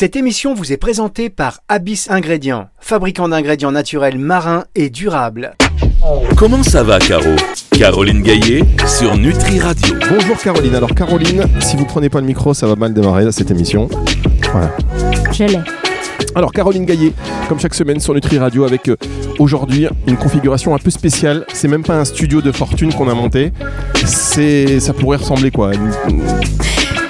Cette émission vous est présentée par Abyss Ingrédients, fabricant d'ingrédients naturels marins et durables. Comment ça va, Caro Caroline Gaillet sur Nutri Radio. Bonjour Caroline. Alors Caroline, si vous prenez pas le micro, ça va mal démarrer cette émission. Voilà. Je l'ai. Alors Caroline Gaillet, comme chaque semaine sur Nutri Radio, avec euh, aujourd'hui une configuration un peu spéciale. C'est même pas un studio de fortune qu'on a monté. C'est, ça pourrait ressembler quoi une-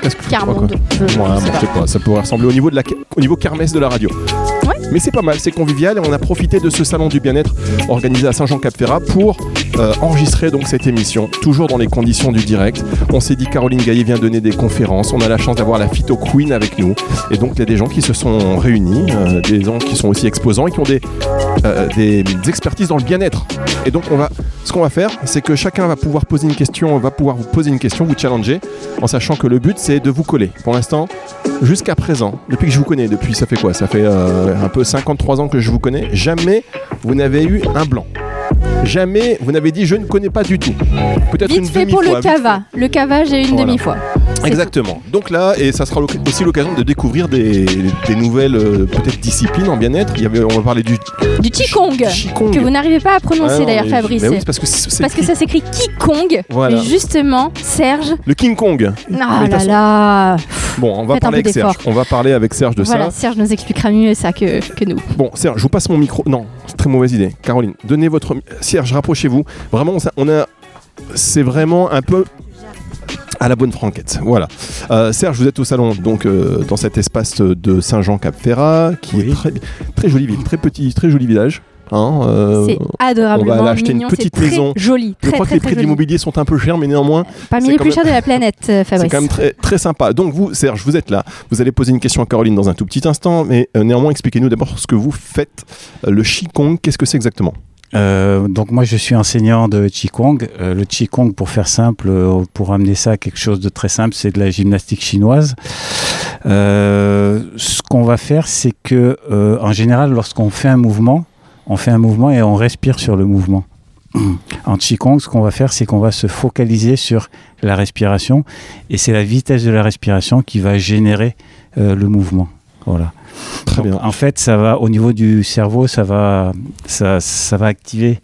Qu'est-ce que- Carmonde. Je- Ouais, je bon, sais je pas. sais pas, ça pourrait ressembler au niveau, de la, au niveau kermesse de la radio. Mais c'est pas mal, c'est convivial et on a profité de ce salon du bien-être organisé à Saint-Jean-Cap-Ferrat pour euh, enregistrer donc cette émission, toujours dans les conditions du direct. On s'est dit Caroline Gaillet vient donner des conférences, on a la chance d'avoir la Phyto Queen avec nous et donc il y a des gens qui se sont réunis, euh, des gens qui sont aussi exposants et qui ont des, euh, des, expertises dans le bien-être. Et donc on va, ce qu'on va faire, c'est que chacun va pouvoir poser une question, va pouvoir vous poser une question, vous challenger, en sachant que le but c'est de vous coller. Pour l'instant, jusqu'à présent, depuis que je vous connais, depuis ça fait quoi? Ça fait un peu 53 ans que je vous connais, jamais vous n'avez eu un blanc. Jamais vous n'avez dit je ne connais pas du tout. Peut-être une Vite fait pour le cava. Le cava, j'ai une Voilà. demi-fois. Exactement. Donc là, et ça sera aussi l'occasion de découvrir des, des nouvelles euh, peut-être disciplines en bien-être. Il y avait, on va parler du Du Qigong. Qigong. Que vous n'arrivez pas à prononcer Ah d'ailleurs, Fabrice. mais oui, parce que Parce ça s'écrit Qigong. Voilà. Justement, Serge. le King Kong. Ah toute là façon- là. Bon, on va Faites parler avec Serge. On va parler avec Serge de Voilà, ça. Serge nous expliquera mieux ça que, que nous. Bon, Serge, je vous passe mon micro. Non, très mauvaise idée. Caroline, donnez votre. Serge, rapprochez-vous. Vraiment, on a. C'est vraiment un peu. À la bonne franquette, voilà. Euh, Serge, vous êtes au salon, donc euh, dans cet espace de Saint-Jean-Cap-Ferrat, qui est très, très jolie ville, très petit, très joli village. Hein, euh, c'est adorablement on va aller acheter une mignon, petite c'est très maison. Joli, je très crois que les prix de l'immobilier sont un peu chers, mais néanmoins, Parmi c'est les quand plus même- chers de la planète, euh, c'est Fabrice. quand même très, très sympa. Donc vous, Serge, vous êtes là. Vous allez poser une question à Caroline dans un tout petit instant, mais euh, néanmoins, expliquez-nous d'abord ce que vous faites. Euh, le Qigong, qu'est-ce que c'est exactement? Euh, donc moi je suis enseignant de Qigong. Euh, le Qigong, pour faire simple, euh, pour amener ça à quelque chose de très simple, c'est de la gymnastique chinoise. Euh, ce qu'on va faire, c'est que euh, en général, lorsqu'on fait un mouvement, on fait un mouvement et on respire sur le mouvement. En Qigong, ce qu'on va faire, c'est qu'on va se focaliser sur la respiration et c'est la vitesse de la respiration qui va générer euh, le mouvement. Voilà. Très Donc, bien. En fait, ça va au niveau du cerveau, ça va, ça, ça va activer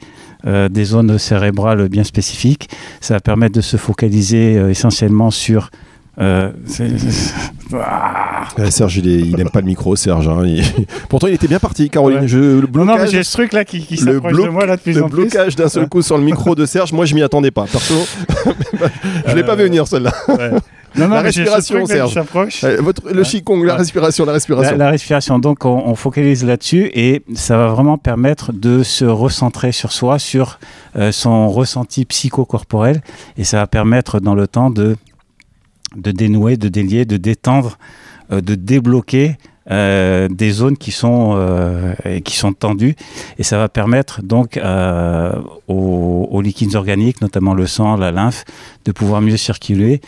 euh, des zones cérébrales bien spécifiques. Ça va permettre de se focaliser euh, essentiellement sur. Euh, c'est- Ah. Euh, Serge, il, est- il aime pas le micro, Serge. hein, il- Pourtant, il était bien parti, Caroline. Ouais. Je, le Non, non, mais blocage, j'ai ce truc là qui, qui le s'approche bloc- de moi là de plus le en plus. blocage d'un seul coup sur le micro de Serge, moi, je m'y attendais pas. Perso, je l'ai pas Euh, vu venir celle-là. Ouais. Non, non, La respiration, Serge. Euh, votre- le. Qigong, la respiration, la La, respiration. la respiration, donc on, on focalise là-dessus et ça va vraiment permettre de se recentrer sur soi, sur euh, son ressenti psychocorporel et ça va permettre dans le temps de, de dénouer, de délier, de détendre, euh, de débloquer euh, des zones qui sont, euh, qui sont tendues et ça va permettre donc euh, aux, aux liquides organiques, notamment le sang, la lymphe, de pouvoir mieux circuler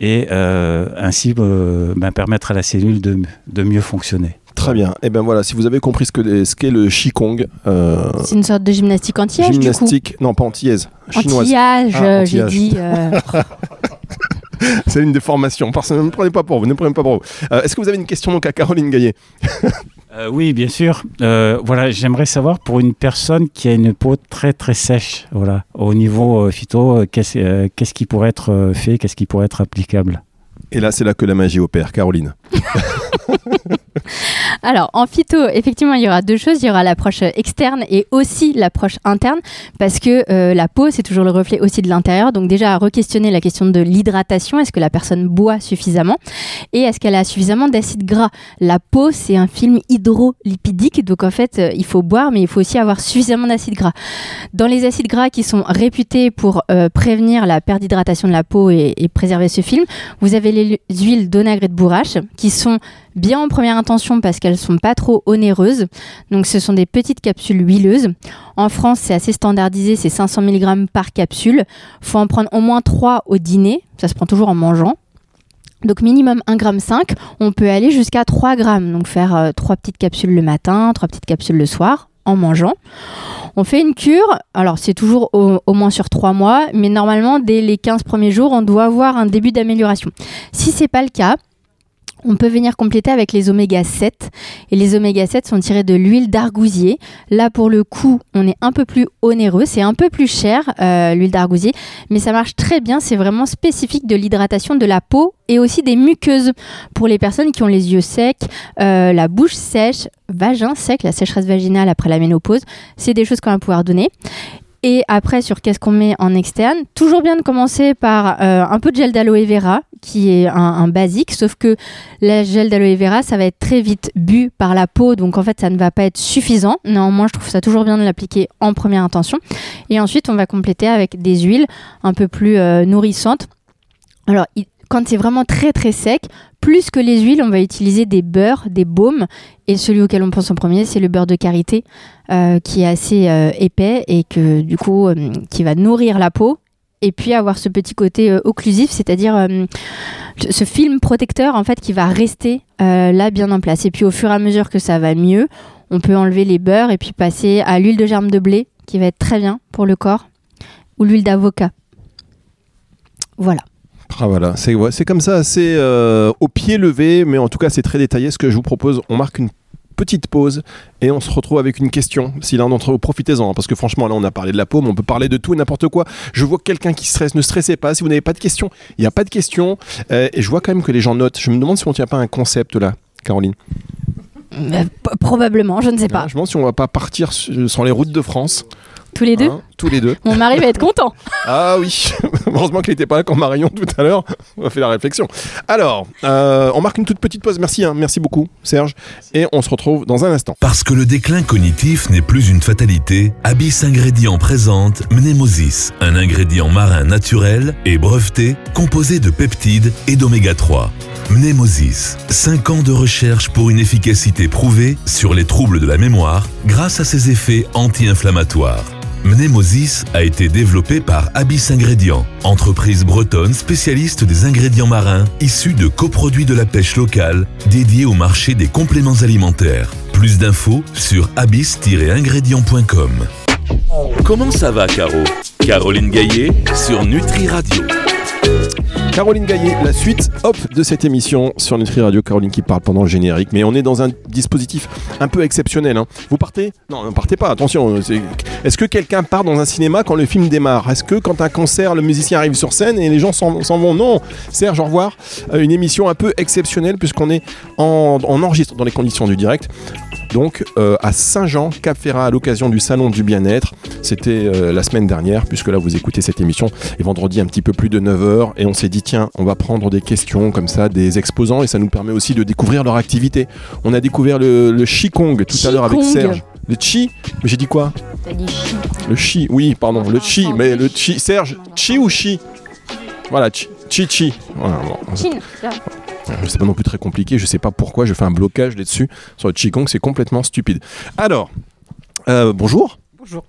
et euh, ainsi euh, ben, permettre à la cellule de, de mieux fonctionner. Très bien. Et ben voilà, si vous avez compris ce que ce qu'est le Qigong, euh, C'est une sorte de gymnastique anti-âge, du coup. gymnastique, non pas antillaise, chinoise. Anti-âge, Ah, j'ai anti-âge. dit. euh, C'est une des formations. Personne ne me prenez pas pour vous. Ne me prenez pas pour vous. Euh, Est-ce que vous avez une question donc à Caroline Gaillet Euh, oui, bien sûr. Euh, voilà, j'aimerais savoir pour une personne qui a une peau très très sèche, voilà, au niveau euh, phyto, qu'est-ce euh, qu'est-ce qui pourrait être euh, fait, qu'est-ce qui pourrait être applicable? Et là, c'est là que la magie opère, Caroline. Alors, en phyto, effectivement, il y aura deux choses. Il y aura l'approche externe et aussi l'approche interne, parce que euh, la peau, c'est toujours le reflet aussi de l'intérieur. Donc déjà, à re-questionner la question de l'hydratation. Est-ce que la personne boit suffisamment? Et est-ce qu'elle a suffisamment d'acides gras? La peau, c'est un film hydrolipidique. Donc en fait, euh, il faut boire, mais il faut aussi avoir suffisamment d'acides gras. Dans les acides gras qui sont réputés pour euh, prévenir la perte d'hydratation de la peau et, et préserver ce film, vous avez les huiles d'onagre et de bourrache qui sont bien en première intention parce qu'elles sont pas trop onéreuses. Donc ce sont des petites capsules huileuses. En France, c'est assez standardisé, c'est 500 mg par capsule. faut en prendre au moins 3 au dîner, ça se prend toujours en mangeant. Donc minimum 1,5 g, on peut aller jusqu'à 3 g. Donc faire 3 petites capsules le matin, 3 petites capsules le soir en mangeant. On fait une cure, alors c'est toujours au, au moins sur 3 mois, mais normalement dès les 15 premiers jours, on doit avoir un début d'amélioration. Si c'est pas le cas, On peut venir compléter avec les oméga 7 et les oméga 7 sont tirés de l'huile d'argousier. Là pour le coup, on est un peu plus onéreux, c'est un peu plus cher euh, l'huile d'argousier, mais ça marche très bien, c'est vraiment spécifique de l'hydratation de la peau et aussi des muqueuses. Pour les personnes qui ont les yeux secs, euh, la bouche sèche, vagin sec, la sécheresse vaginale après la ménopause, c'est des choses qu'on va pouvoir donner. Et après, sur qu'est-ce qu'on met en externe Toujours bien de commencer par euh, un peu de gel d'aloe vera, qui est un, un basique, sauf que le gel d'aloe vera, ça va être très vite bu par la peau, donc en fait, ça ne va pas être suffisant. Néanmoins, je trouve ça toujours bien de l'appliquer en première intention. Et ensuite, on va compléter avec des huiles un peu plus euh, nourrissantes. Alors, quand c'est vraiment très très sec, plus que les huiles, on va utiliser des beurres, des baumes. Et celui auquel on pense en premier, c'est le beurre de karité, euh, qui est assez euh, épais et du coup, euh, qui va nourrir la peau. Et puis avoir ce petit côté occlusif, c'est-à-dire ce film protecteur en fait qui va rester là bien en place. Et puis au fur et à mesure que ça va mieux, on peut enlever les beurres et puis passer à l'huile de germe de blé, qui va être très bien pour le corps, ou l'huile d'avocat. Voilà. Ah voilà, c'est ouais, c'est comme ça, assez euh, au pied levé, mais en tout cas c'est très détaillé. Ce que je vous propose, on marque une petite pause et on se retrouve avec une question. Si l'un d'entre vous, profitez-en, hein, parce que franchement là on a parlé de la peau, mais on peut parler de tout et n'importe quoi. Je vois quelqu'un qui stresse, ne stressez pas. Si vous n'avez pas de questions, il n'y a pas de questions. Euh, et je vois quand même que les gens notent. Je me demande si on tient pas un concept là, Caroline. Euh, p- probablement, je ne sais pas. Je me demande si on va pas partir sur sur les routes de France. Tous les deux hein, tous les deux. Mon mari va être content. Ah oui, heureusement qu'il n'était pas là quand Marion tout à l'heure on a fait la réflexion. Alors, euh, on marque une toute petite pause. Merci, hein, merci beaucoup Serge. Et on se retrouve dans un instant. Parce que le déclin cognitif n'est plus une fatalité, Abyss Ingrédients présente Mnemosis, un ingrédient marin naturel et breveté composé de peptides et d'oméga 3. Mnemosis, 5 ans de recherche pour une efficacité prouvée sur les troubles de la mémoire grâce à ses effets anti-inflammatoires. Mnemosis a été développé par Abyss Ingrédients, entreprise bretonne spécialiste des ingrédients marins issus de coproduits de la pêche locale dédiés au marché des compléments alimentaires. Plus d'infos sur abyss-ingrédients.com. Comment ça va, Caro? Caroline Gaillet sur Nutri Radio. Caroline Gaillet, la suite hop de cette émission sur Nutri Radio. Caroline qui parle pendant le générique. Mais on est dans un dispositif un peu exceptionnel. hein. Vous partez? Non, ne partez pas. Attention. Est-ce que quelqu'un part dans un cinéma quand le film démarre? Est-ce que quand un concert, le musicien arrive sur scène et les gens s'en vont? Non. Serge, au revoir. Euh, une émission un peu exceptionnelle puisqu'on est en, enregistre dans les conditions du direct. Donc euh, à Saint-Jean, Cap Ferrat, à l'occasion du Salon du Bien-être. C'était euh, la semaine dernière, puisque là vous écoutez cette émission, et vendredi un petit peu plus de 9h, et on s'est dit tiens, on va prendre des questions comme ça des exposants, et ça nous permet aussi de découvrir leur activité. On a découvert le, le Qigong tout à l'heure avec. Serge. Le Chi Mais j'ai dit quoi? Le Chi, oui, pardon, le Chi, mais le Chi. Serge, Chi ou Chi Voilà, Chi, Chi, Chi. Voilà, bon, c'est pas non plus très compliqué, je sais pas pourquoi je fais un blocage là-dessus. Sur le Qigong, c'est complètement stupide. Alors, euh, bonjour. Bonjour.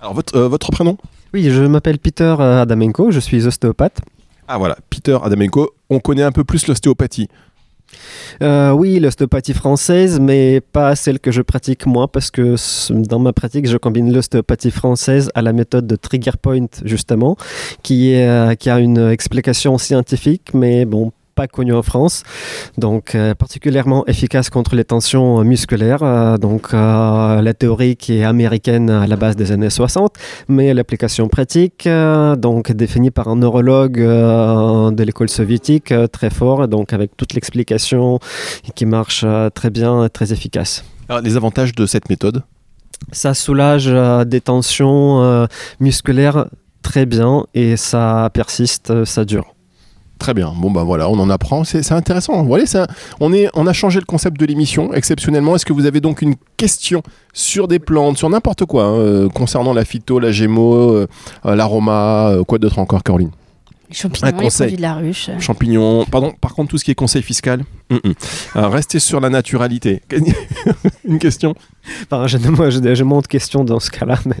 Alors, votre, euh, votre prénom? Oui, je m'appelle Peter euh, Adamenko, je suis ostéopathe. Ah voilà, Peter Adamenko. On connaît un peu plus l'ostéopathie. Euh, oui, l'ostéopathie française, mais pas celle que je pratique moi, parce que dans ma pratique, je combine l'ostéopathie française à la méthode de Trigger Point, justement, qui, est, euh, qui a une explication scientifique, mais bon, pas connue en France, donc euh, particulièrement efficace contre les tensions musculaires. euh, donc euh, la théorie qui est américaine à la base des années 60, mais l'application pratique, euh, donc définie par un neurologue euh, de l'école soviétique euh, très fort, donc avec toute l'explication qui marche euh, très bien, très efficace. Alors, les avantages de cette méthode? Ça soulage euh, des tensions euh, musculaires très bien et ça persiste, euh, ça dure. Très bien. Bon bah voilà, on en apprend. C'est c'est intéressant. Voilà, ça, on est, on a changé le concept de l'émission exceptionnellement. Est-ce que vous avez donc une question sur des plantes, sur n'importe quoi, hein, euh, concernant la phyto, la gémo, euh, euh, l'aroma, euh, quoi d'autre encore, Caroline? Les champignons, Un les conseil. produits de la ruche. Champignons. Pardon. Par contre, tout ce qui est conseil fiscal, hum. Euh, restez sur la naturalité. une question? Enfin, je, moi, je, je monte question dans ce cas-là, mais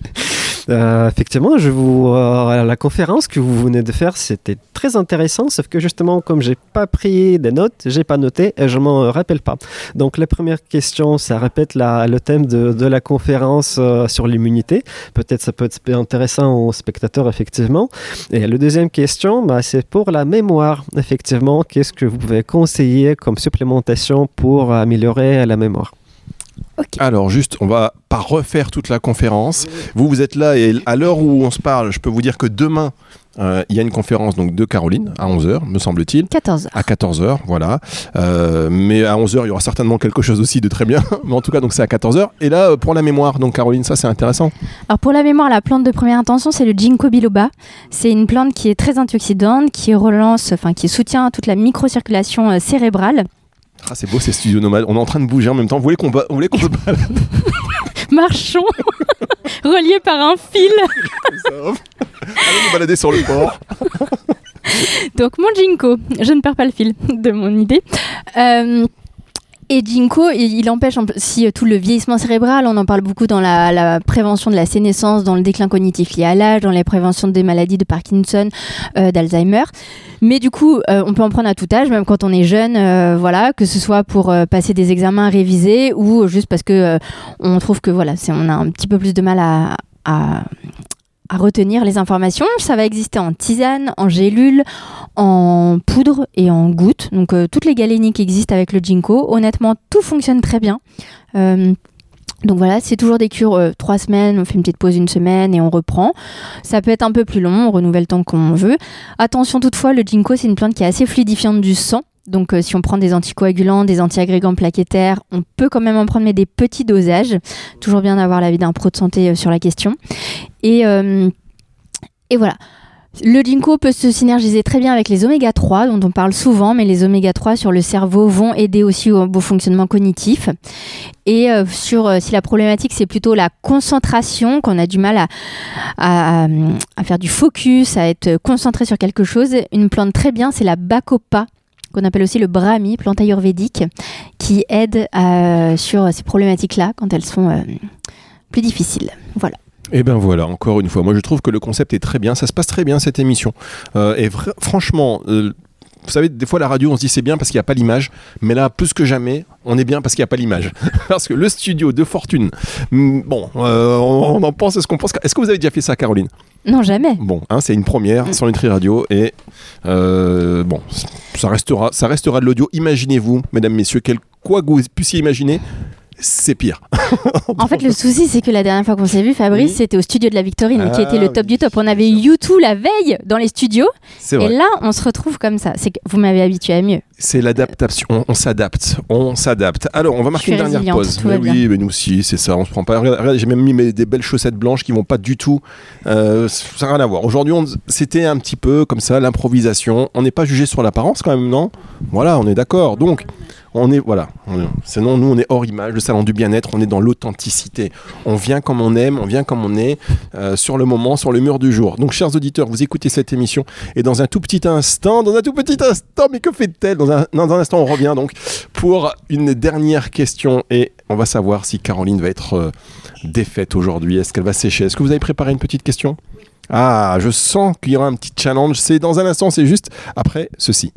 Euh, effectivement, je vous, euh, la conférence que vous venez de faire, c'était très intéressant, sauf que justement, comme j'ai pas pris des notes, j'ai pas noté et je m'en rappelle pas. Donc, la première question, ça répète la, le thème de, de la conférence euh, sur l'immunité. Peut-être ça peut être intéressant aux spectateurs, effectivement. Et la deuxième question, bah, c'est pour la mémoire. Effectivement, qu'est-ce que vous pouvez conseiller comme supplémentation pour améliorer la mémoire? Alors juste, on va pas refaire toute la conférence. Vous, vous êtes là et à l'heure où on se parle, je peux vous dire que demain, euh, il y a une conférence donc de Caroline à 11h, me semble-t-il. 14h. À 14h, voilà. Euh, mais à 11h, il y aura certainement quelque chose aussi de très bien. mais en tout cas, donc c'est à 14h. Et là, pour la mémoire, donc Caroline, ça c'est intéressant. Alors pour la mémoire, la plante de première intention, c'est le ginkgo biloba. C'est une plante qui est très antioxydante, qui relance, enfin qui soutient toute la microcirculation euh, cérébrale. Ah, c'est beau ces studios nomades. On est en train de bouger en même temps. Vous voulez qu'on voulez qu'on se balade Marchons, reliés par un fil. Allez nous balader sur le port. Donc mon ginkgo, je ne perds pas le fil de mon idée. Euh, et ginkgo, il, empêche si euh, tout le vieillissement cérébral, on en parle beaucoup dans la, la prévention de la sénescence, dans le déclin cognitif lié à l'âge, dans les préventions des maladies de Parkinson, euh, d'Alzheimer. Mais du coup, euh, on peut en prendre à tout âge, même quand on est jeune, voilà, que ce soit pour passer des examens révisés ou juste parce que on trouve que voilà, on a un petit peu plus de mal à à retenir les informations. Ça va exister en tisane, en gélule, en poudre et en gouttes. Donc euh, toutes les galénies qui existent avec le ginkgo, honnêtement, tout fonctionne très bien. Euh, donc voilà, c'est toujours des cures euh, trois semaines, on fait une petite pause une semaine et on reprend. Ça peut être un peu plus long, on renouvelle tant qu'on veut. Attention toutefois, le ginkgo c'est une plante qui est assez fluidifiante du sang. Donc euh, si on prend des anticoagulants, des antiagrégants plaquettaires, on peut quand même en prendre mais des petits dosages. Toujours bien d'avoir l'avis d'un pro de santé euh, sur la question. Et, euh, et voilà. Le ginkgo peut se synergiser très bien avec les oméga 3 dont on parle souvent, mais les oméga 3 sur le cerveau vont aider aussi au beau fonctionnement cognitif. Et si la problématique c'est plutôt la concentration, qu'on a du mal à faire du focus, à être concentré sur quelque chose, une plante très bien c'est la bacopa qu'on appelle aussi le brahmi, plante ayurvédique, qui aide euh, sur ces problématiques-là quand elles sont euh, plus difficiles. Voilà. Et ben voilà, encore une fois, moi je trouve que le concept est très bien, ça se passe très bien cette émission. Euh, et franchement, vous savez, des fois la radio on se dit c'est bien parce qu'il n'y a pas l'image, mais là plus que jamais, on est bien parce qu'il n'y a pas l'image. parce que le studio de fortune, hmm, bon, euh, on, on en pense ce qu'on pense. Est-ce que vous avez déjà fait ça, Caroline? Non, jamais. Bon, hein, c'est une première sur Nutri Radio et euh, bon, ça restera, ça restera de l'audio. Imaginez-vous, mesdames, messieurs, quel, quoi que vous puissiez imaginer, c'est pire. En fait, le souci, c'est que la dernière fois qu'on s'est vu, Fabrice, Oui. c'était au studio de la Victorine, qui Ah était le top oui, du top. On avait bien eu U2 la veille dans les studios, et là, on se retrouve comme ça. C'est que vous m'avez habitué à mieux. C'est l'adaptation. On, on s'adapte. On s'adapte. Alors, on va marquer une dernière pause. Mais oui, mais nous aussi, c'est ça. On se prend pas. Regarde, regarde, j'ai même mis mes- des belles chaussettes blanches qui vont pas du tout. euh, ça n'a rien à voir. Aujourd'hui, c'était un petit peu comme ça, l'improvisation. On n'est pas jugé sur l'apparence quand même, non? Voilà, on est d'accord. Donc, on est voilà. On est- sinon, nous, on est hors image. Le salon du bien-être, on est dans l'authenticité. On vient comme on aime, on vient comme on est, euh, sur le moment, sur le mur du jour. Donc, chers auditeurs, vous écoutez cette émission et dans un tout petit instant, dans un tout petit instant, mais que fait-elle? Dans un, dans un instant, on revient donc pour une dernière question et on va savoir si Caroline va être euh, défaite aujourd'hui. Est-ce qu'elle va sécher? Est-ce que vous avez préparé une petite question? Ah, je sens qu'il y aura un petit challenge. C'est dans un instant, c'est juste après ceci.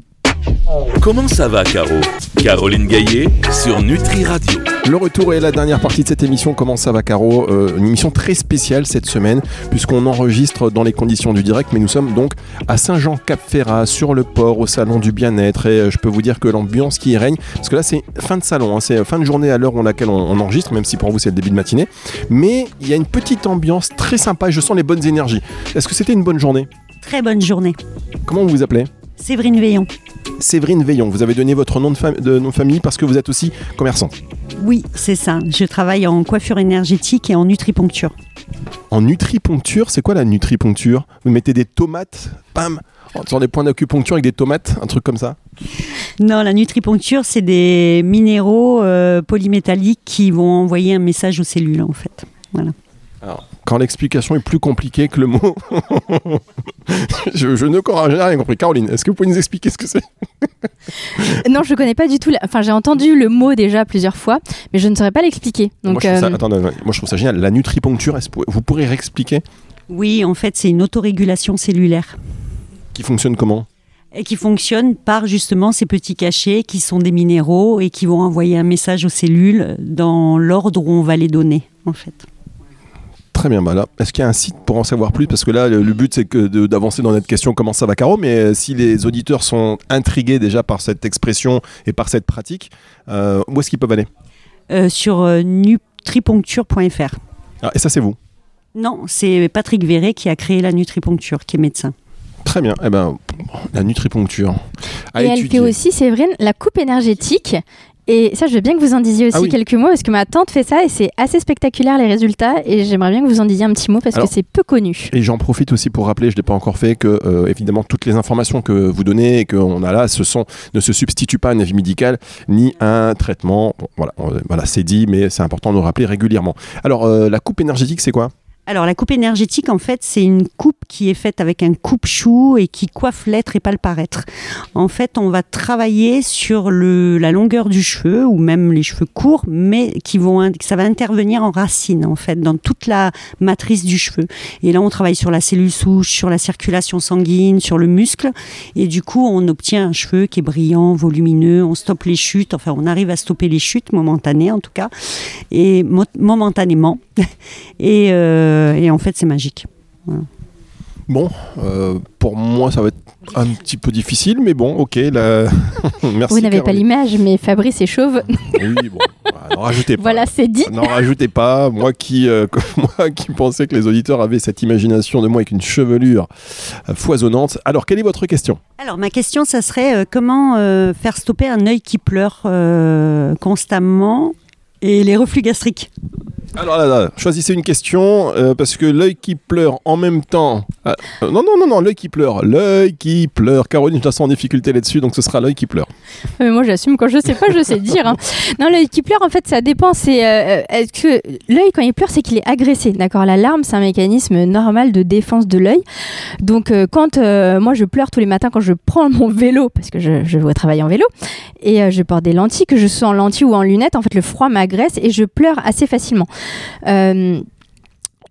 Comment ça va, Caro Caroline Gaillet sur Nutri Radio. Le retour et la dernière partie de cette émission. Comment ça va, Caro Euh, Une émission très spéciale cette semaine, puisqu'on enregistre dans les conditions du direct, mais nous sommes donc à Saint-Jean-Cap-Ferrat, sur le port, au salon du bien-être. Et euh, je peux vous dire que l'ambiance qui y règne, parce que là, c'est fin de salon, hein, c'est fin de journée à l'heure à laquelle on, on enregistre, même si pour vous, c'est le début de matinée. Mais il y a une petite ambiance très sympa et je sens les bonnes énergies. Est-ce que c'était une bonne journée? Très bonne journée. Comment vous vous appelez? Séverine Veillon. Séverine Veillon. Vous avez donné votre nom de, fam- de nom de famille parce que vous êtes aussi commerçante. Oui, c'est ça. Je travaille en coiffure énergétique et en nutriponcture. En nutriponcture, c'est quoi la nutriponcture? Vous mettez des tomates, pam, sur des points d'acupuncture avec des tomates, un truc comme ça? Non, la nutriponcture, c'est des minéraux euh, polymétalliques qui vont envoyer un message aux cellules, en fait. Voilà. Alors, quand l'explication est plus compliquée que le mot, je, je ne comprends j'ai rien compris. Caroline, est-ce que vous pouvez nous expliquer ce que c'est? Non, je connais pas du tout. la- Enfin, j'ai entendu le mot déjà plusieurs fois, mais je ne saurais pas l'expliquer. moi Donc, je, trouve ça, euh, attendez, attendez. moi, je trouve ça génial. La nutriponcture, vous pourrez réexpliquer? Oui, en fait, c'est une autorégulation cellulaire qui fonctionne comment? Et qui fonctionne par justement ces petits cachets qui sont des minéraux et qui vont envoyer un message aux cellules dans l'ordre où on va les donner, en fait. Très bien, bah là, est-ce qu'il y a un site pour en savoir plus? Parce que là, le, le but, c'est que d'avancer dans notre question comment ça va, Caro? Mais euh, si les auditeurs sont intrigués déjà par cette expression et par cette pratique, euh, où est-ce qu'ils peuvent aller? Euh, sur euh, nutriponcture.fr. Ah, Et ça, c'est vous? Non, c'est Patrick Véret qui a créé la nutriponcture, qui est médecin. Très bien. Eh ben, la nutriponcture. À et elle étudier. fait aussi, Séverine, la coupe énergétique. Et ça, je veux bien que vous en disiez aussi Ah oui. quelques mots, parce que ma tante fait ça et c'est assez spectaculaire les résultats. Et j'aimerais bien que vous en disiez un petit mot, parce Alors- que c'est peu connu. Et j'en profite aussi pour rappeler, je ne l'ai pas encore fait, que euh, évidemment toutes les informations que vous donnez et qu'on a là, ce sont, ne se substituent pas à un avis médical ni à un traitement. Bon, voilà, voilà c'est dit, mais c'est important de le rappeler régulièrement. Alors, euh, la coupe énergétique, c'est quoi? Alors, la coupe énergétique, en fait, c'est une coupe qui est faite avec un coupe-chou et qui coiffe l'être et pas le paraître. En fait, on va travailler sur le, la longueur du cheveu ou même les cheveux courts, mais qui vont, ça va intervenir en racine, en fait, dans toute la matrice du cheveu. Et là, on travaille sur la cellule souche, sur la circulation sanguine, sur le muscle. Et du coup, on obtient un cheveu qui est brillant, volumineux. On stoppe les chutes. Enfin, on arrive à stopper les chutes momentanées, en tout cas. Et mo- momentanément. Et, euh, et en fait, c'est magique. Bon, euh, pour moi, ça va être un petit peu difficile, mais bon, ok. Là... Merci. vous n'avez pas l'image, mais Fabrice est chauve. Oui, bon, bah, n'en rajoutez pas. voilà, c'est dit. N'en rajoutez pas. Moi qui, euh, moi qui pensais que les auditeurs avaient cette imagination de moi avec une chevelure euh, foisonnante. Alors, quelle est votre question? Alors, ma question, ça serait euh, comment euh, faire stopper un œil qui pleure euh, constamment et les reflux gastriques? Alors là, là, choisissez une question euh, parce que l'œil qui pleure en même temps. Ah, euh, non, non, non, non, l'œil qui pleure. L'œil qui pleure. Caroline, je la sens en difficulté là-dessus, donc ce sera l'œil qui pleure. Mais moi, j'assume quand je sais pas, je sais dire. hein. Non, l'œil qui pleure, en fait, ça dépend. C'est euh, est-ce que l'œil quand il pleure, c'est qu'il est agressé, d'accord? La larme, c'est un mécanisme normal de défense de l'œil. Donc, euh, quand euh, moi je pleure tous les matins quand je prends mon vélo, parce que je, je vais travailler en vélo, et euh, je porte des lentilles, que je sois en lentilles ou en lunettes, en fait, le froid m'agresse et je pleure assez facilement. Euh,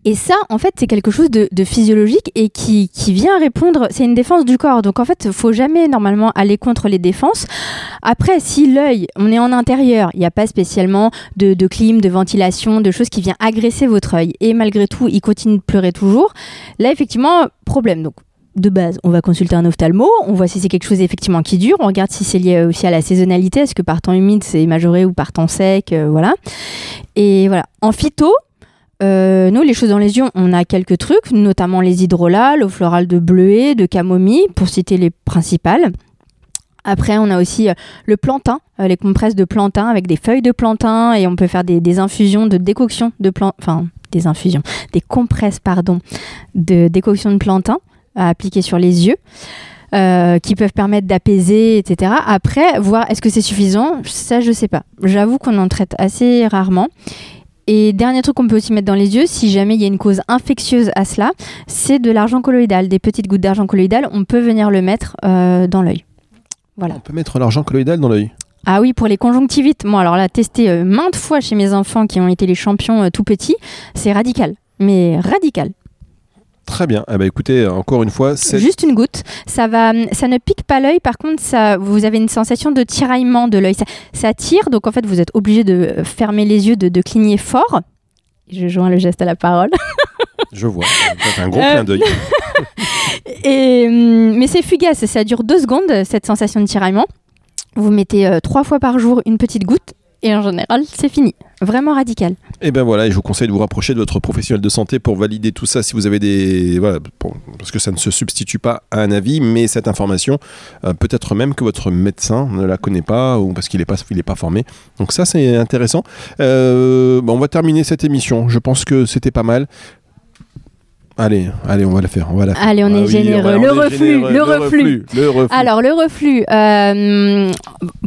et ça, en fait, c'est quelque chose de, physiologique et qui, vient répondre. C'est une défense du corps. Donc, en fait, faut jamais normalement aller contre les défenses. Après, si l'œil, on est en intérieur, il n'y a pas spécialement de, de clim, de ventilation, de choses qui viennent agresser votre œil, et malgré tout, il continue de pleurer toujours, là, effectivement, problème. Donc, de base, on va consulter un ophtalmo, on voit si c'est quelque chose effectivement qui dure, on regarde si c'est lié aussi à la saisonnalité, est-ce que par temps humide c'est majoré ou par temps sec, euh, voilà. Et voilà. En phyto, euh, nous, les choses dans les yeux, on a quelques trucs, notamment les hydrolats, l'eau florale de bleuet, de camomille, pour citer les principales. Après, on a aussi euh, le plantain, les compresses de plantain avec des feuilles de plantain et on peut faire des, des infusions de décoction de plantain, enfin des infusions, des compresses, pardon, de décoction de plantain à appliquer sur les yeux. euh, qui peuvent permettre d'apaiser, etc. Après, voir est-ce que c'est suffisant, ça je sais pas. J'avoue qu'on en traite assez rarement. Et dernier truc qu'on peut aussi mettre dans les yeux, si jamais il y a une cause infectieuse à cela, c'est de l'argent colloïdal, des petites gouttes d'argent colloïdal. On peut venir le mettre euh, dans l'œil. Voilà. On peut mettre l'argent colloïdal dans l'œil? Ah oui, pour les conjonctivites. Moi, alors là, testé euh, maintes fois chez mes enfants qui ont été les champions euh, tout petits, c'est radical. Mais radical. Très bien. Eh ben, écoutez, encore une fois, c'est Juste une goutte. Ça va, ça ne pique pas l'œil. Par contre, ça, vous avez une sensation de tiraillement de l'œil. Ça, ça tire, donc en fait, vous êtes obligé de euh, fermer les yeux, de, de cligner fort. Je joins le geste à la parole. Je vois. C'est un gros Euh, clin d'œil. Et, hum, mais c'est fugace, ça dure deux secondes, cette sensation de tiraillement. Vous mettez euh, trois fois par jour une petite goutte et en général, c'est fini. Vraiment radical. Et ben voilà, et je vous conseille de vous rapprocher de votre professionnel de santé pour valider tout ça si vous avez des voilà, parce que ça ne se substitue pas à un avis, mais cette information euh, peut-être même que votre médecin ne la connaît pas ou parce qu'il n'est pas est pas formé. Donc ça c'est intéressant. Euh, bon, on va terminer cette émission. Je pense que c'était pas mal. Allez, allez, on va la faire. On va la faire. Allez, on Ah est oui, généreux. on le, reflux, généreux. le, reflux, le reflux. Alors, le reflux, euh,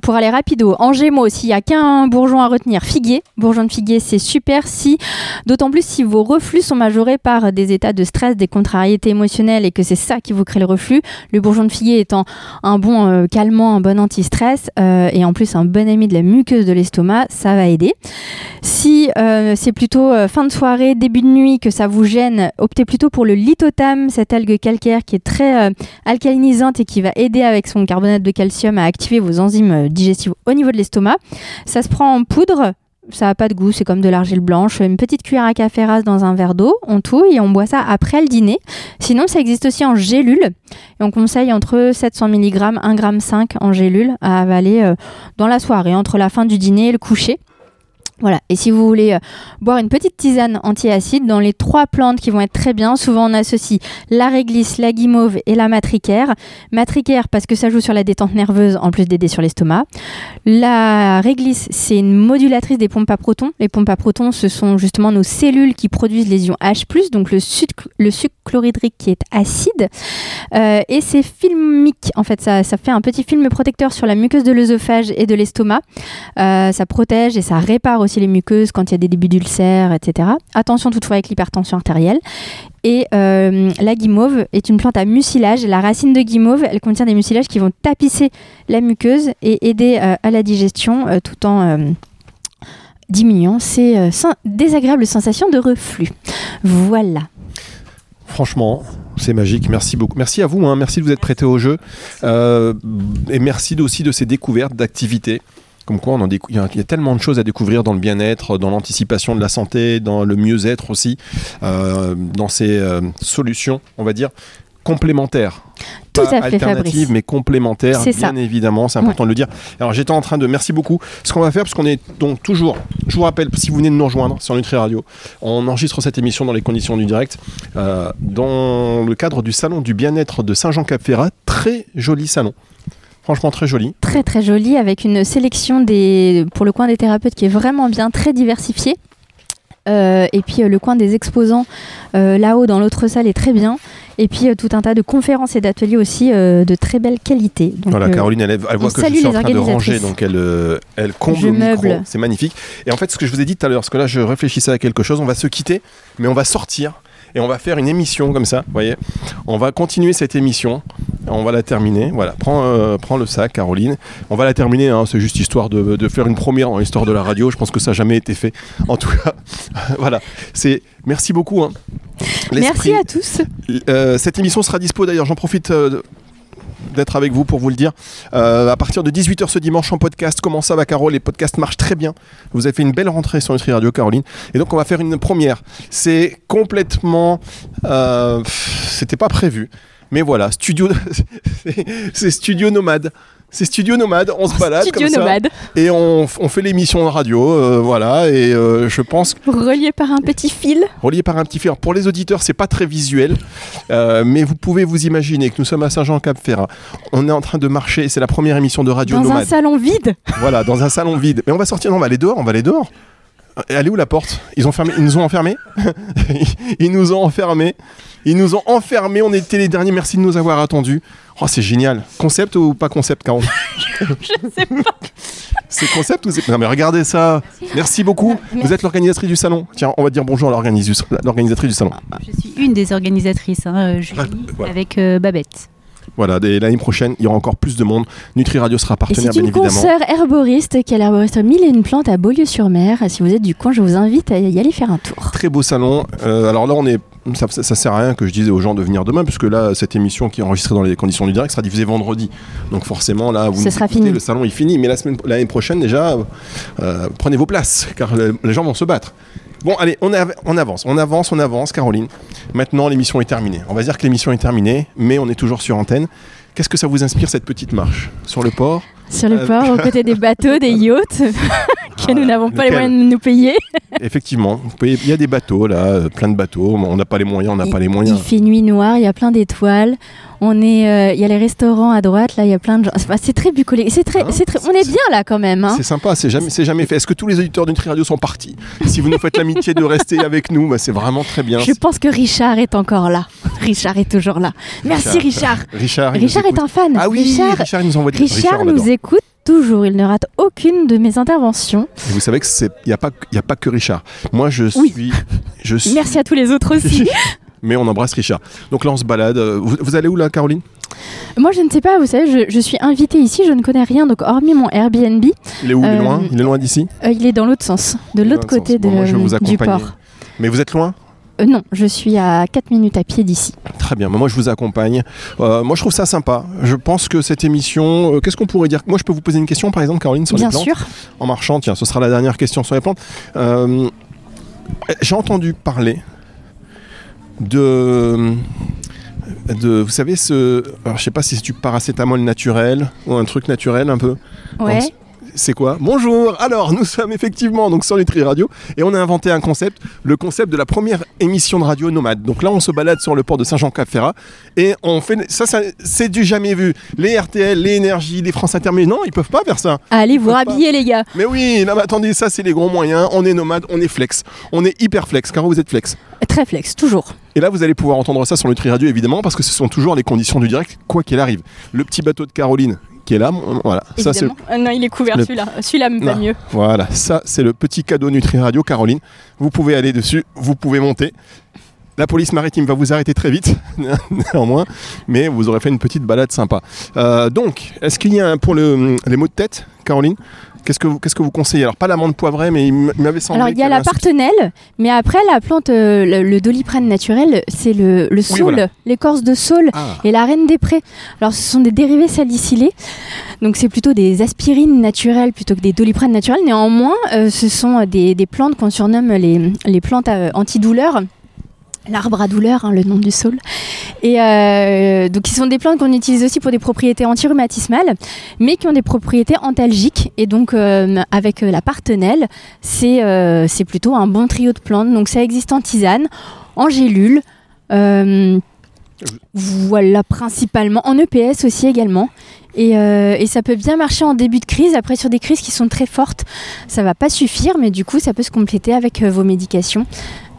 pour aller rapido, en gémeaux, s'il n'y a qu'un bourgeon à retenir, figuier. Bourgeon de figuier, c'est super. Si, d'autant plus si vos reflux sont majorés par des états de stress, des contrariétés émotionnelles et que c'est ça qui vous crée le reflux. Le bourgeon de figuier étant un bon euh, calmant, un bon anti-stress euh, et en plus un bon ami de la muqueuse de l'estomac, ça va aider. Si euh, c'est plutôt euh, fin de soirée, début de nuit que ça vous gêne, optez plutôt pour le lithotame, cette algue calcaire qui est très euh, alcalinisante et qui va aider avec son carbonate de calcium à activer vos enzymes euh, digestives au niveau de l'estomac. Ça se prend en poudre. Ça n'a pas de goût, c'est comme de l'argile blanche. Une petite cuillère à café rase dans un verre d'eau, on touille et on boit ça après le dîner. Sinon, ça existe aussi en gélule. Et on conseille entre 700 mg, 1,5 g en gélule à avaler euh, dans la soirée, entre la fin du dîner et le coucher. Voilà, et si vous voulez euh, boire une petite tisane antiacide, dans les trois plantes qui vont être très bien, souvent on associe la réglisse, la guimauve et la matricaire. Matricaire parce que ça joue sur la détente nerveuse en plus d'aider sur l'estomac. La réglisse, c'est une modulatrice des pompes à protons. Les pompes à protons, ce sont justement nos cellules qui produisent les ions H+, donc le sucre, le sucre chlorhydrique qui est acide. Euh, et c'est filmique, en fait, ça, fait un petit film protecteur sur la muqueuse de l'œsophage et de l'estomac. Euh, ça protège et ça répare aussi les muqueuses quand il y a des débuts d'ulcères, etc. Attention toutefois avec l'hypertension artérielle. Et euh, la guimauve est une plante à mucilage. La racine de guimauve, elle contient des mucilages qui vont tapisser la muqueuse et aider à la digestion tout en diminuant ces désagréables sensations de reflux. Voilà. Franchement, c'est magique. Merci beaucoup. Merci à vous. hein. Merci de vous être prêté au jeu. Euh, et merci aussi de ces découvertes d'activités. Comme quoi, il y a tellement de choses à découvrir dans le bien-être, dans l'anticipation de la santé, dans le mieux-être aussi, euh, dans ces euh, solutions, on va dire, complémentaires. Tout Pas à fait, alternatives, Fabrice. mais complémentaires, C'est bien ça. évidemment, c'est important de le dire. Alors j'étais en train de, merci beaucoup. Ce qu'on va faire, parce qu'on est donc toujours, je vous rappelle, si vous venez de nous rejoindre sur Nutri Radio, on enregistre cette émission dans les conditions du direct, euh, dans le cadre du salon du bien-être de Saint-Jean-Cap-Ferrat, très joli salon. Franchement très joli. Très très joli avec une sélection des, pour le coin des thérapeutes qui est vraiment bien, très diversifiée. Euh, et puis euh, le coin des exposants euh, là-haut dans l'autre salle est très bien. Et puis euh, tout un tas de conférences et d'ateliers aussi euh, de très belle qualité. Donc, voilà, euh, Caroline, elle, elle voit que je suis en train de ranger, donc elle, elle comble Je micro. C'est magnifique. Et en fait, ce que je vous ai dit tout à l'heure, parce que là, je réfléchissais à quelque chose, on va se quitter, mais on va sortir et on va faire une émission comme ça, vous voyez. On va continuer cette émission, on va la terminer. Voilà, prends, euh, prends le sac, Caroline. On va la terminer, hein, c'est juste histoire de, de faire une première dans l'histoire de la radio. Je pense que ça n'a jamais été fait. En tout cas, voilà. C'est Merci beaucoup. hein. Merci à tous. euh, cette émission sera dispo d'ailleurs, j'en profite euh, d'être avec vous pour vous le dire. Euh, à partir de 18h ce dimanche en podcast, comment ça va Caro Les podcasts marchent très bien. Vous avez fait une belle rentrée sur Nutri Radio Caroline. Et donc on va faire une première. C'est complètement... euh, C'était pas prévu. Mais voilà, studio, c'est studio nomade. C'est studio nomade, on se balade Studio comme ça nomade, et on, on fait l'émission de radio, euh, voilà. Et euh, je pense relié par un petit fil. relié par un petit fil. Alors, pour les auditeurs, c'est pas très visuel, euh, mais vous pouvez vous imaginer que nous sommes à Saint-Jean-Cap-Ferrat. On est en train de marcher, c'est la première émission de radio Dans un nomade. salon vide. Voilà, dans un salon vide. Mais on va sortir, non, on va aller dehors, on va aller dehors. Et Elle est où la porte? Ils ont fermé, ils nous ont enfermés? Ils nous ont enfermés. Ils nous ont enfermés. On était les derniers. Merci de nous avoir attendus. Oh, c'est génial. Concept ou pas concept, Caron Je sais pas. C'est concept ou c'est. Non, mais regardez ça. Merci beaucoup. Vous êtes l'organisatrice du salon. Tiens, on va dire bonjour à l'organis- l'organisatrice du salon. Je suis une des organisatrices, hein, euh, Julie, voilà. avec euh, Babette. Voilà, l'année prochaine, il y aura encore plus de monde. Nutri Radio sera partenaire, c'est bien une évidemment. consoeur herboriste qui est l'herboriste Mille et une plantes à Beaulieu-sur-Mer. Si vous êtes du coin, je vous invite à y aller faire un tour. Très beau salon. Euh, alors là, on est. Ça, ça, ça sert à rien que je dise aux gens de venir demain, puisque là, cette émission qui est enregistrée dans les conditions du direct sera diffusée vendredi. Donc forcément, là, vous Ce nous sera écoutez, fini. le salon est fini. Mais la semaine, l'année prochaine, déjà, euh, prenez vos places, car le- les gens vont se battre. Bon, allez, on, av- on avance, on avance, on avance, Caroline. Maintenant, l'émission est terminée. On va dire que l'émission est terminée, mais on est toujours sur antenne. Qu'est-ce que ça vous inspire cette petite marche? Sur le port? Sur le Euh, port, aux côtés des bateaux, des yachts, que nous n'avons pas les moyens de nous payer. Effectivement, il y a des bateaux là, euh, plein de bateaux. On n'a pas les moyens, on n'a pas les Il moyens. fait nuit noire, il y a plein d'étoiles. On est, euh, il y a les restaurants à droite, là, il y a plein de gens. Enfin, c'est très bucolique. C'est très, Hein c'est très. On est bien là quand même. hein. C'est sympa, c'est jamais, c'est jamais fait. Est-ce que tous les auditeurs d'une radio sont partis Si vous nous faites l'amitié de rester avec nous, bah, c'est vraiment très bien. Je pense que Richard est encore là. Richard est toujours là. Merci Richard. Richard, il Richard est un fan. Ah oui, Richard, Richard, il nous envoie des Richard on nous écoute toujours. Il ne rate aucune de mes interventions. Et vous savez que c'est, il y a pas, y a pas que Richard. Moi, je Oui. suis, je suis. Merci à tous les autres aussi. Mais on embrasse Richard. Donc là, on se balade. Euh, Vous, vous allez où là, Caroline? Moi, je ne sais pas. Vous savez, je, je suis invitée ici. Je ne connais rien. Donc, hormis mon Airbnb, Il est où? Il est Euh, loin? Il est loin d'ici? euh, il est dans l'autre sens, de l'autre côté de, Bon, moi, je vais vous du port. Mais vous êtes loin? Euh, non, je suis à 4 minutes à pied d'ici. Très bien, moi je vous accompagne. Euh, moi je trouve ça sympa. Je pense que cette émission, euh, qu'est-ce qu'on pourrait dire? Moi je peux vous poser une question par exemple, Caroline, sur Bien les plantes sûr. En marchant, tiens, ce sera la dernière question sur les plantes. Euh, J'ai entendu parler de. De, vous savez, ce. Alors, je sais pas si c'est du paracétamol naturel ou un truc naturel un peu. Ouais. C'est quoi Bonjour Alors, nous sommes effectivement donc sur Nutri Radio et on a inventé un concept, le concept de la première émission de radio nomade. Donc là, on se balade sur le port de Saint-Jean-Cap-Ferrat et on fait ça, ça c'est du jamais vu. Les RTL, les Énergies, les France Inter, mais non, ils peuvent pas faire ça. Allez vous rhabiller, les gars. Mais oui, là, mais attendez, ça c'est les gros moyens. On est nomade, on est flex, on est hyper flex. Car vous êtes flex. Très flex, toujours. Et là, vous allez pouvoir entendre ça sur Nutri Radio évidemment parce que ce sont toujours les conditions du direct, quoi qu'il arrive. Le petit bateau de Caroline qui est là, voilà. Ça c'est. Euh, non, il est couvert, le- celui-là. Celui-là me va mieux. Voilà, ça c'est le petit cadeau Nutri Radio Caroline. Vous pouvez aller dessus, vous pouvez monter. La police maritime va vous arrêter très vite, néanmoins, mais vous aurez fait une petite balade sympa. Euh, donc, est-ce qu'il y a un, pour le- les mots de tête, Caroline? Qu'est-ce que vous, qu'est-ce que vous conseillez? Alors, pas l'amande poivrée, mais il m'avait semblé. Alors, il y a la partenelle, mais après, la plante, euh, le, le doliprane naturel, c'est le, le saule, voilà. l'écorce de saule Ah, et la reine des prés. Alors, ce sont des dérivés salicylés, donc c'est plutôt des aspirines naturelles plutôt que des doliprane naturels. Néanmoins, euh, ce sont des, des plantes qu'on surnomme les, les plantes euh, antidouleurs. L'arbre à douleur, hein, le nom du saule. Et euh, donc, ce sont des plantes qu'on utilise aussi pour des propriétés antirhumatismales, mais qui ont des propriétés antalgiques. Et donc, euh, avec euh, la partenelle, c'est plutôt un bon trio de plantes. Donc, ça existe en tisane, en gélule, voilà, principalement, en EPS aussi également. Et, et ça peut bien marcher en début de crise. Après, sur des crises qui sont très fortes, ça va pas suffire, mais du coup, ça peut se compléter avec vos médications.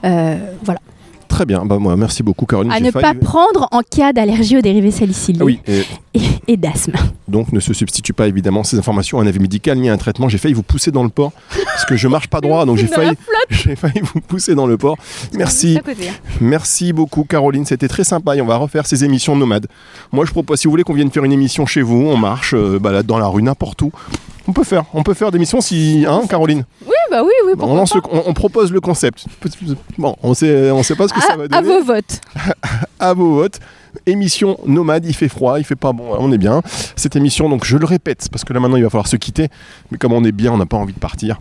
Voilà. Très bien, bah, moi, merci beaucoup, Caroline. À ne failli- pas prendre en cas d'allergie aux dérivés salicylés Ah oui, et et, et d'asthme. donc ne se substitue pas évidemment ces informations à un avis médical ni à un traitement. J'ai failli vous pousser dans le port parce que je marche pas droit, donc j'ai failli, j'ai failli vous pousser dans le port. Merci. Hein. Merci beaucoup Caroline, c'était très sympa et on va refaire ces émissions nomades. Moi je propose, si vous voulez qu'on vienne faire une émission chez vous, on marche, euh, balade dans la rue, n'importe où. On peut faire, on peut faire des missions si, hein Caroline? Oui, bah oui, oui, on, lance le- on- on propose le concept. Bon, on sait, on sait pas ce que ça à, va à donner. vos votes. À vos votes. Émission nomade, il fait froid, il fait pas bon, on est bien. Cette émission, donc je le répète, parce que là maintenant il va falloir se quitter, mais comme on est bien, on n'a pas envie de partir.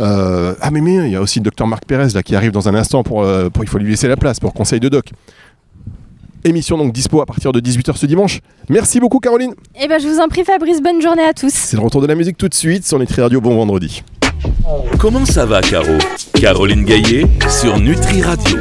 Euh, ah mais mais il y a aussi le docteur Marc Pérez là qui arrive dans un instant pour, euh, pour il faut lui laisser la place pour conseil de doc. Émission donc dispo à partir de 18h ce dimanche. Merci beaucoup Caroline. Eh ben, je vous en prie, Fabrice, bonne journée à tous. C'est le retour de la musique tout de suite sur Nutri Radio. Bon vendredi. Comment ça va, Caro? Caroline Gaillet sur Nutri Radio.